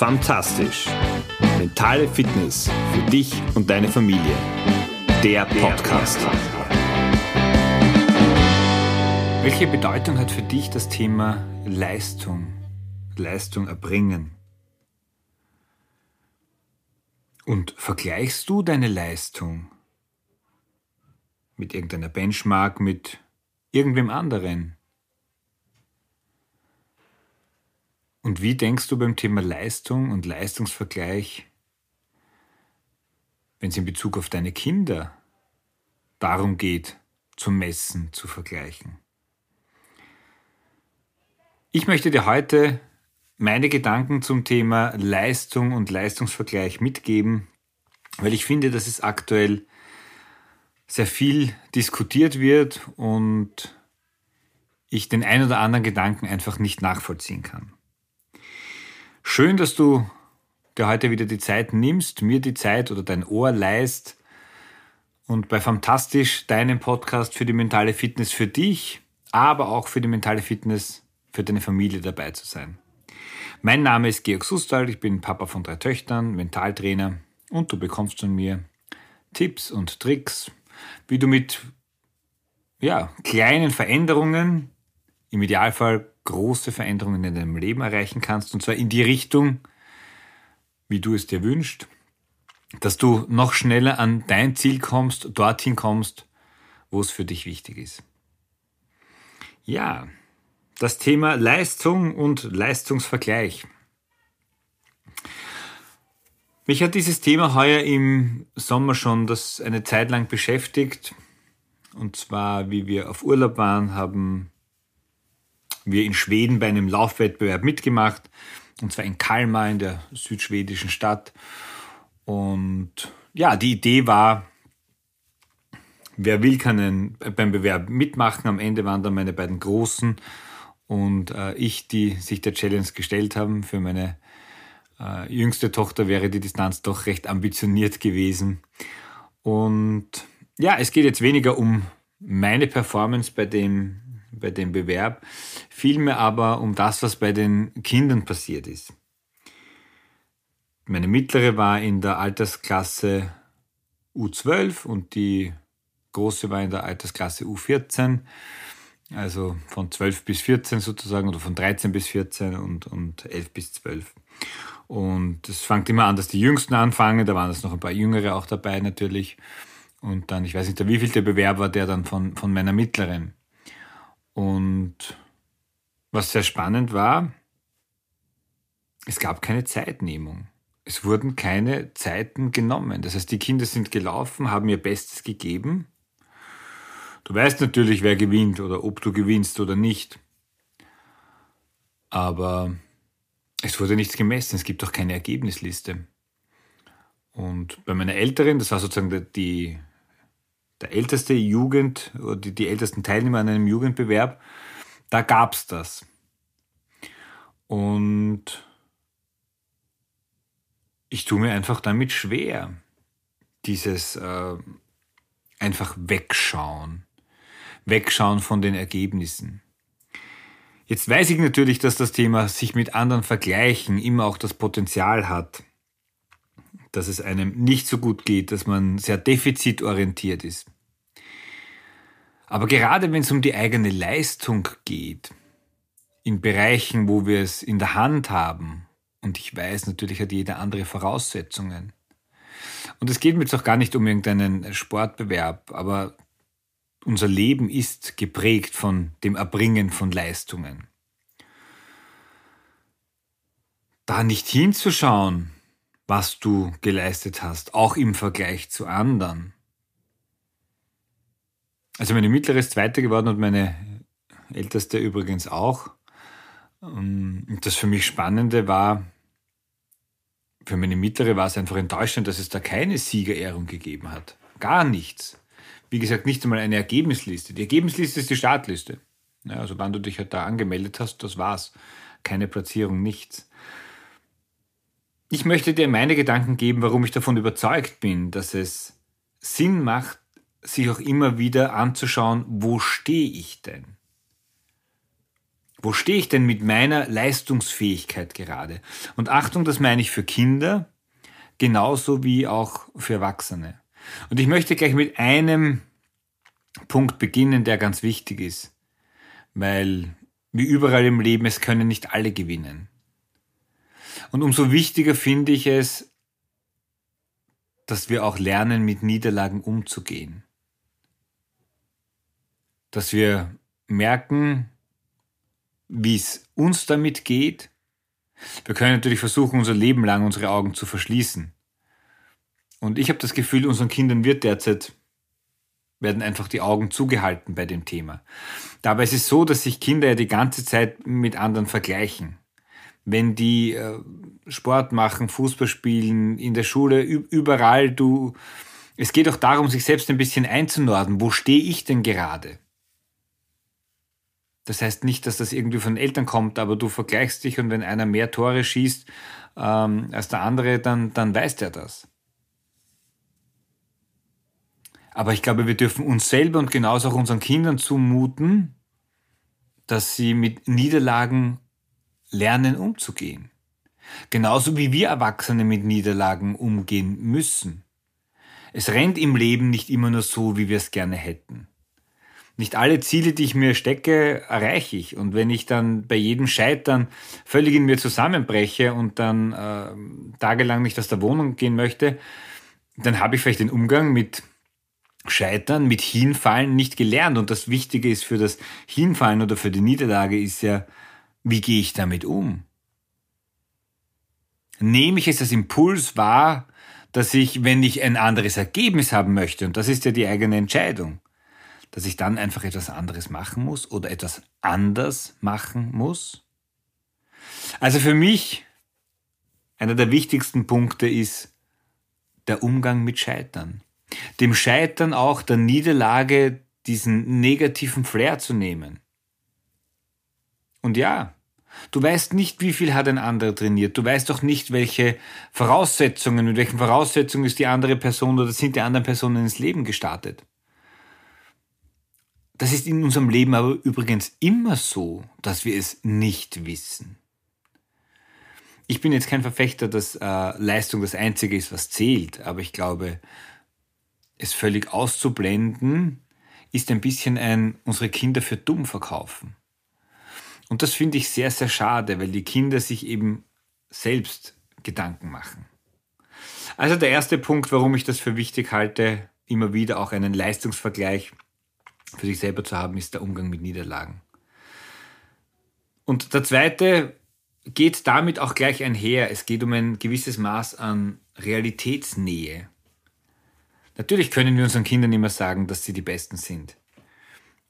Fantastisch. Mentale Fitness für dich und deine Familie. Der Podcast. Welche Bedeutung hat für dich das Thema Leistung, Leistung erbringen? Und vergleichst du deine Leistung mit irgendeiner Benchmark, mit irgendwem anderen? Und wie denkst du beim Thema Leistung und Leistungsvergleich, wenn es in Bezug auf deine Kinder darum geht, zu messen, zu vergleichen? Ich möchte dir heute meine Gedanken zum Thema Leistung und Leistungsvergleich mitgeben, weil ich finde, dass es aktuell sehr viel diskutiert wird und ich den ein oder anderen Gedanken einfach nicht nachvollziehen kann. Schön, dass du dir heute wieder die Zeit nimmst, mir die Zeit oder dein Ohr leist und bei Fantastisch deinem Podcast für die mentale Fitness für dich, aber auch für die mentale Fitness für deine Familie dabei zu sein. Mein Name ist Georg Sustal, ich bin Papa von drei Töchtern, Mentaltrainer und du bekommst von mir Tipps und Tricks, wie du mit ja, kleinen Veränderungen, im Idealfall große Veränderungen in deinem Leben erreichen kannst, und zwar in die Richtung, wie du es dir wünschst, dass du noch schneller an dein Ziel kommst, dorthin kommst, wo es für dich wichtig ist. Ja, das Thema Leistung und Leistungsvergleich. Mich hat dieses Thema heuer im Sommer schon das eine Zeit lang beschäftigt. Und zwar, wie wir auf Urlaub waren, haben wir in Schweden bei einem Laufwettbewerb mitgemacht. Und zwar in Kalmar, in der südschwedischen Stadt. Und ja, die Idee war, wer will, kann einen, beim Bewerb mitmachen. Am Ende waren dann meine beiden Großen und äh, ich, die sich der Challenge gestellt haben. Für meine äh, jüngste Tochter wäre die Distanz doch recht ambitioniert gewesen. Und ja, es geht jetzt weniger um meine Performance bei dem bei dem Bewerb, vielmehr aber um das, was bei den Kindern passiert ist. Meine mittlere war in der Altersklasse U12 und die große war in der Altersklasse U14, also von 12 bis 14 sozusagen oder von 13 bis 14 und, und 11 bis 12. Und es fängt immer an, dass die Jüngsten anfangen, da waren es noch ein paar Jüngere auch dabei natürlich. Und dann, ich weiß nicht, wie viel der Bewerb war der dann von, von meiner Mittleren. Und was sehr spannend war, es gab keine Zeitnehmung. Es wurden keine Zeiten genommen. Das heißt, die Kinder sind gelaufen, haben ihr Bestes gegeben. Du weißt natürlich, wer gewinnt oder ob du gewinnst oder nicht. Aber es wurde nichts gemessen. Es gibt auch keine Ergebnisliste. Und bei meiner Älteren, das war sozusagen die, der älteste Jugend oder die, die ältesten Teilnehmer an einem Jugendbewerb, da gab's das. Und ich tue mir einfach damit schwer, dieses äh, einfach wegschauen, wegschauen von den Ergebnissen. Jetzt weiß ich natürlich, dass das Thema sich mit anderen vergleichen immer auch das Potenzial hat, dass es einem nicht so gut geht, dass man sehr defizitorientiert ist. Aber gerade wenn es um die eigene Leistung geht, in Bereichen, wo wir es in der Hand haben, und ich weiß, natürlich hat jeder andere Voraussetzungen. Und es geht mir jetzt auch gar nicht um irgendeinen Sportbewerb, aber unser Leben ist geprägt von dem Erbringen von Leistungen. Da nicht hinzuschauen, was du geleistet hast, auch im Vergleich zu anderen. Also meine mittlere ist zweite geworden und meine älteste übrigens auch. Und das für mich Spannende war, für meine mittlere war es einfach enttäuschend, dass es da keine Siegerehrung gegeben hat. Gar nichts. Wie gesagt, nicht einmal eine Ergebnisliste. Die Ergebnisliste ist die Startliste. Ja, also wann du dich halt da angemeldet hast, das war's. Keine Platzierung, nichts. Ich möchte dir meine Gedanken geben, warum ich davon überzeugt bin, dass es Sinn macht, sich auch immer wieder anzuschauen, wo stehe ich denn? Wo stehe ich denn mit meiner Leistungsfähigkeit gerade? Und Achtung, das meine ich für Kinder, genauso wie auch für Erwachsene. Und ich möchte gleich mit einem Punkt beginnen, der ganz wichtig ist, weil wie überall im Leben, es können nicht alle gewinnen. Und umso wichtiger finde ich es, dass wir auch lernen, mit Niederlagen umzugehen. Dass wir merken, wie es uns damit geht. Wir können natürlich versuchen, unser Leben lang unsere Augen zu verschließen. Und ich habe das Gefühl, unseren Kindern wird derzeit werden einfach die Augen zugehalten bei dem Thema. Dabei ist es so, dass sich Kinder ja die ganze Zeit mit anderen vergleichen. Wenn die äh, Sport machen, Fußball spielen, in der Schule, überall, du, es geht auch darum, sich selbst ein bisschen einzunorden. Wo stehe ich denn gerade? Das heißt nicht, dass das irgendwie von Eltern kommt, aber du vergleichst dich und wenn einer mehr Tore schießt ähm, als der andere, dann, dann weiß er das. Aber ich glaube, wir dürfen uns selber und genauso auch unseren Kindern zumuten, dass sie mit Niederlagen lernen umzugehen. Genauso wie wir Erwachsene mit Niederlagen umgehen müssen. Es rennt im Leben nicht immer nur so, wie wir es gerne hätten. Nicht alle Ziele, die ich mir stecke, erreiche ich. Und wenn ich dann bei jedem Scheitern völlig in mir zusammenbreche und dann äh, tagelang nicht aus der Wohnung gehen möchte, dann habe ich vielleicht den Umgang mit Scheitern, mit Hinfallen nicht gelernt. Und das Wichtige ist für das Hinfallen oder für die Niederlage ist ja, wie gehe ich damit um? Nehme ich es als Impuls wahr, dass ich, wenn ich ein anderes Ergebnis haben möchte, und das ist ja die eigene Entscheidung, dass ich dann einfach etwas anderes machen muss oder etwas anders machen muss? Also für mich einer der wichtigsten Punkte ist der Umgang mit Scheitern dem Scheitern auch der Niederlage diesen negativen Flair zu nehmen. Und ja, du weißt nicht, wie viel hat ein anderer trainiert. Du weißt doch nicht, welche Voraussetzungen, mit welchen Voraussetzungen ist die andere Person oder sind die anderen Personen ins Leben gestartet. Das ist in unserem Leben aber übrigens immer so, dass wir es nicht wissen. Ich bin jetzt kein Verfechter, dass äh, Leistung das Einzige ist, was zählt, aber ich glaube, es völlig auszublenden, ist ein bisschen ein unsere Kinder für dumm verkaufen. Und das finde ich sehr, sehr schade, weil die Kinder sich eben selbst Gedanken machen. Also der erste Punkt, warum ich das für wichtig halte, immer wieder auch einen Leistungsvergleich für sich selber zu haben, ist der Umgang mit Niederlagen. Und der zweite geht damit auch gleich einher. Es geht um ein gewisses Maß an Realitätsnähe. Natürlich können wir unseren Kindern immer sagen, dass sie die Besten sind.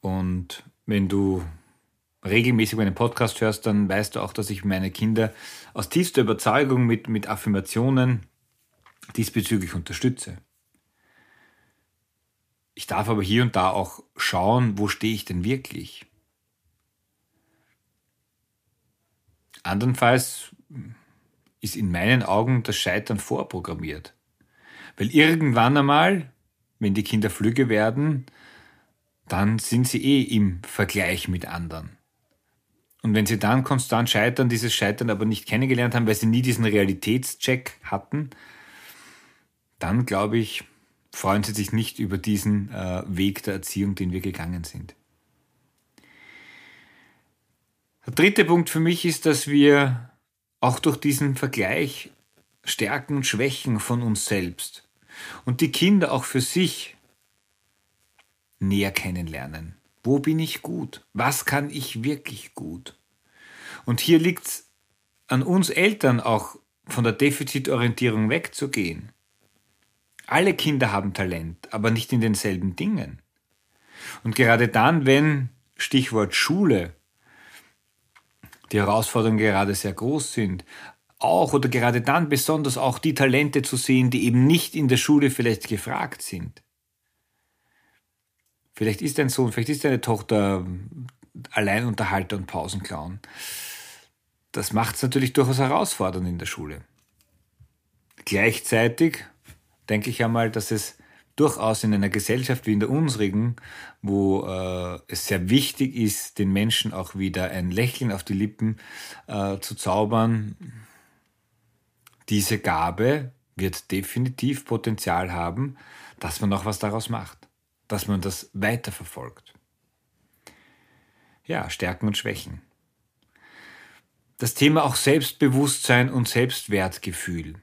Und wenn du regelmäßig meinen Podcast hörst, dann weißt du auch, dass ich meine Kinder aus tiefster Überzeugung mit, mit Affirmationen diesbezüglich unterstütze. Ich darf aber hier und da auch schauen, wo stehe ich denn wirklich. Andernfalls ist in meinen Augen das Scheitern vorprogrammiert. Weil irgendwann einmal, wenn die Kinder flügge werden, dann sind sie eh im Vergleich mit anderen. Und wenn sie dann konstant scheitern, dieses Scheitern aber nicht kennengelernt haben, weil sie nie diesen Realitätscheck hatten, dann glaube ich, freuen sie sich nicht über diesen äh, Weg der Erziehung, den wir gegangen sind. Der dritte Punkt für mich ist, dass wir auch durch diesen Vergleich Stärken und Schwächen von uns selbst und die Kinder auch für sich näher kennenlernen. Wo bin ich gut? Was kann ich wirklich gut? Und hier liegt es an uns Eltern auch von der Defizitorientierung wegzugehen. Alle Kinder haben Talent, aber nicht in denselben Dingen. Und gerade dann, wenn, Stichwort Schule, die Herausforderungen gerade sehr groß sind, auch oder gerade dann besonders auch die Talente zu sehen, die eben nicht in der Schule vielleicht gefragt sind. Vielleicht ist dein Sohn, vielleicht ist deine Tochter Alleinunterhalter und Pausenclown. Das macht es natürlich durchaus herausfordernd in der Schule. Gleichzeitig denke ich einmal, dass es durchaus in einer Gesellschaft wie in der unsrigen, wo äh, es sehr wichtig ist, den Menschen auch wieder ein Lächeln auf die Lippen äh, zu zaubern, diese Gabe wird definitiv Potenzial haben, dass man noch was daraus macht, dass man das weiterverfolgt. Ja, Stärken und Schwächen. Das Thema auch Selbstbewusstsein und Selbstwertgefühl.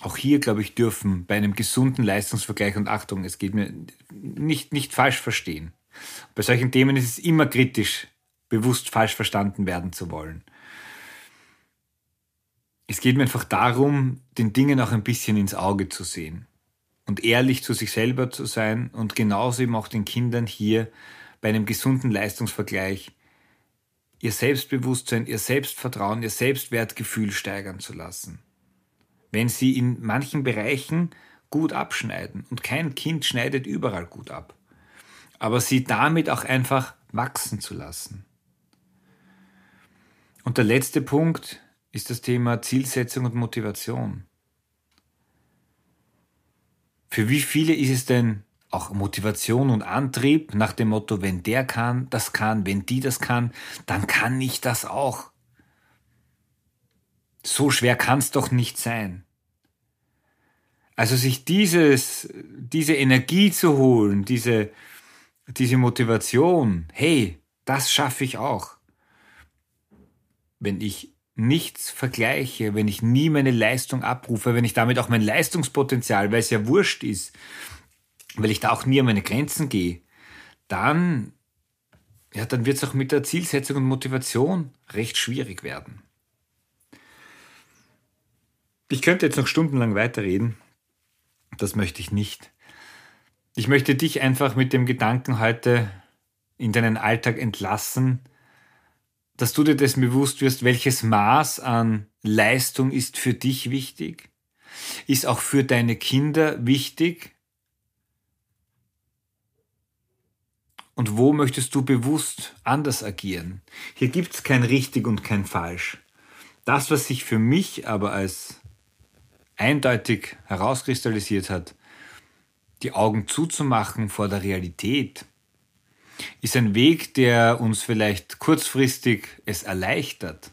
Auch hier, glaube ich, dürfen bei einem gesunden Leistungsvergleich und Achtung, es geht mir nicht, nicht falsch verstehen. Bei solchen Themen ist es immer kritisch, bewusst falsch verstanden werden zu wollen. Es geht mir einfach darum, den Dingen auch ein bisschen ins Auge zu sehen und ehrlich zu sich selber zu sein und genauso eben auch den Kindern hier bei einem gesunden Leistungsvergleich ihr Selbstbewusstsein, ihr Selbstvertrauen, ihr Selbstwertgefühl steigern zu lassen wenn sie in manchen Bereichen gut abschneiden. Und kein Kind schneidet überall gut ab. Aber sie damit auch einfach wachsen zu lassen. Und der letzte Punkt ist das Thema Zielsetzung und Motivation. Für wie viele ist es denn auch Motivation und Antrieb nach dem Motto, wenn der kann, das kann, wenn die das kann, dann kann ich das auch. So schwer kann es doch nicht sein. Also sich dieses, diese Energie zu holen, diese, diese Motivation, hey, das schaffe ich auch. Wenn ich nichts vergleiche, wenn ich nie meine Leistung abrufe, wenn ich damit auch mein Leistungspotenzial, weil es ja wurscht ist, weil ich da auch nie an meine Grenzen gehe, dann, ja, dann wird es auch mit der Zielsetzung und Motivation recht schwierig werden. Ich könnte jetzt noch stundenlang weiterreden. Das möchte ich nicht. Ich möchte dich einfach mit dem Gedanken heute in deinen Alltag entlassen, dass du dir dessen bewusst wirst, welches Maß an Leistung ist für dich wichtig, ist auch für deine Kinder wichtig und wo möchtest du bewusst anders agieren. Hier gibt es kein richtig und kein falsch. Das, was sich für mich aber als eindeutig herauskristallisiert hat, die Augen zuzumachen vor der Realität, ist ein Weg, der uns vielleicht kurzfristig es erleichtert.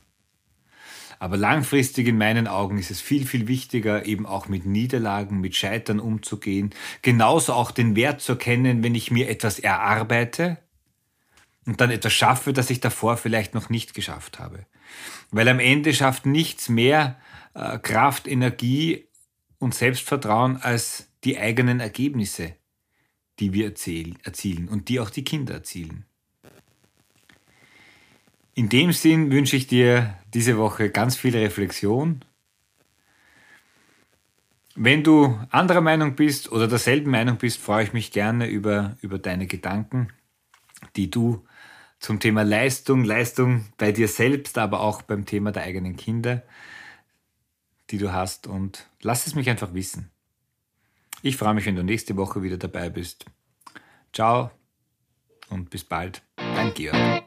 Aber langfristig in meinen Augen ist es viel, viel wichtiger, eben auch mit Niederlagen, mit Scheitern umzugehen. Genauso auch den Wert zu erkennen, wenn ich mir etwas erarbeite und dann etwas schaffe, das ich davor vielleicht noch nicht geschafft habe. Weil am Ende schafft nichts mehr äh, Kraft, Energie und Selbstvertrauen als die eigenen Ergebnisse, die wir erzielen und die auch die Kinder erzielen. In dem Sinn wünsche ich dir diese Woche ganz viel Reflexion. Wenn du anderer Meinung bist oder derselben Meinung bist, freue ich mich gerne über, über deine Gedanken, die du zum Thema Leistung, Leistung bei dir selbst, aber auch beim Thema der eigenen Kinder die du hast und lass es mich einfach wissen. Ich freue mich, wenn du nächste Woche wieder dabei bist. Ciao und bis bald, dein Georg.